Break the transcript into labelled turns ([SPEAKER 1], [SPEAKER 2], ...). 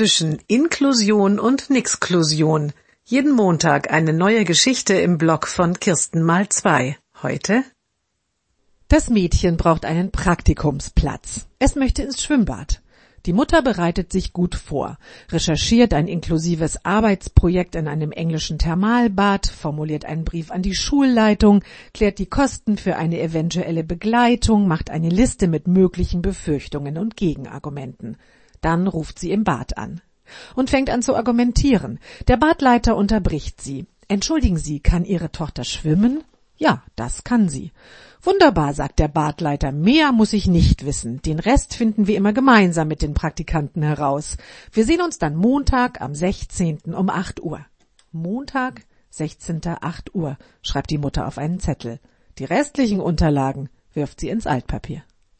[SPEAKER 1] zwischen Inklusion und Nixklusion. Jeden Montag eine neue Geschichte im Blog von Kirsten mal zwei. Heute?
[SPEAKER 2] Das Mädchen braucht einen Praktikumsplatz. Es möchte ins Schwimmbad. Die Mutter bereitet sich gut vor, recherchiert ein inklusives Arbeitsprojekt in einem englischen Thermalbad, formuliert einen Brief an die Schulleitung, klärt die Kosten für eine eventuelle Begleitung, macht eine Liste mit möglichen Befürchtungen und Gegenargumenten. Dann ruft sie im Bad an und fängt an zu argumentieren. Der Badleiter unterbricht sie. Entschuldigen Sie, kann Ihre Tochter schwimmen? Ja, das kann sie. Wunderbar, sagt der Badleiter, mehr muss ich nicht wissen. Den Rest finden wir immer gemeinsam mit den Praktikanten heraus. Wir sehen uns dann Montag am 16. um 8 Uhr. Montag, 16. 8 Uhr, schreibt die Mutter auf einen Zettel. Die restlichen Unterlagen wirft sie ins Altpapier.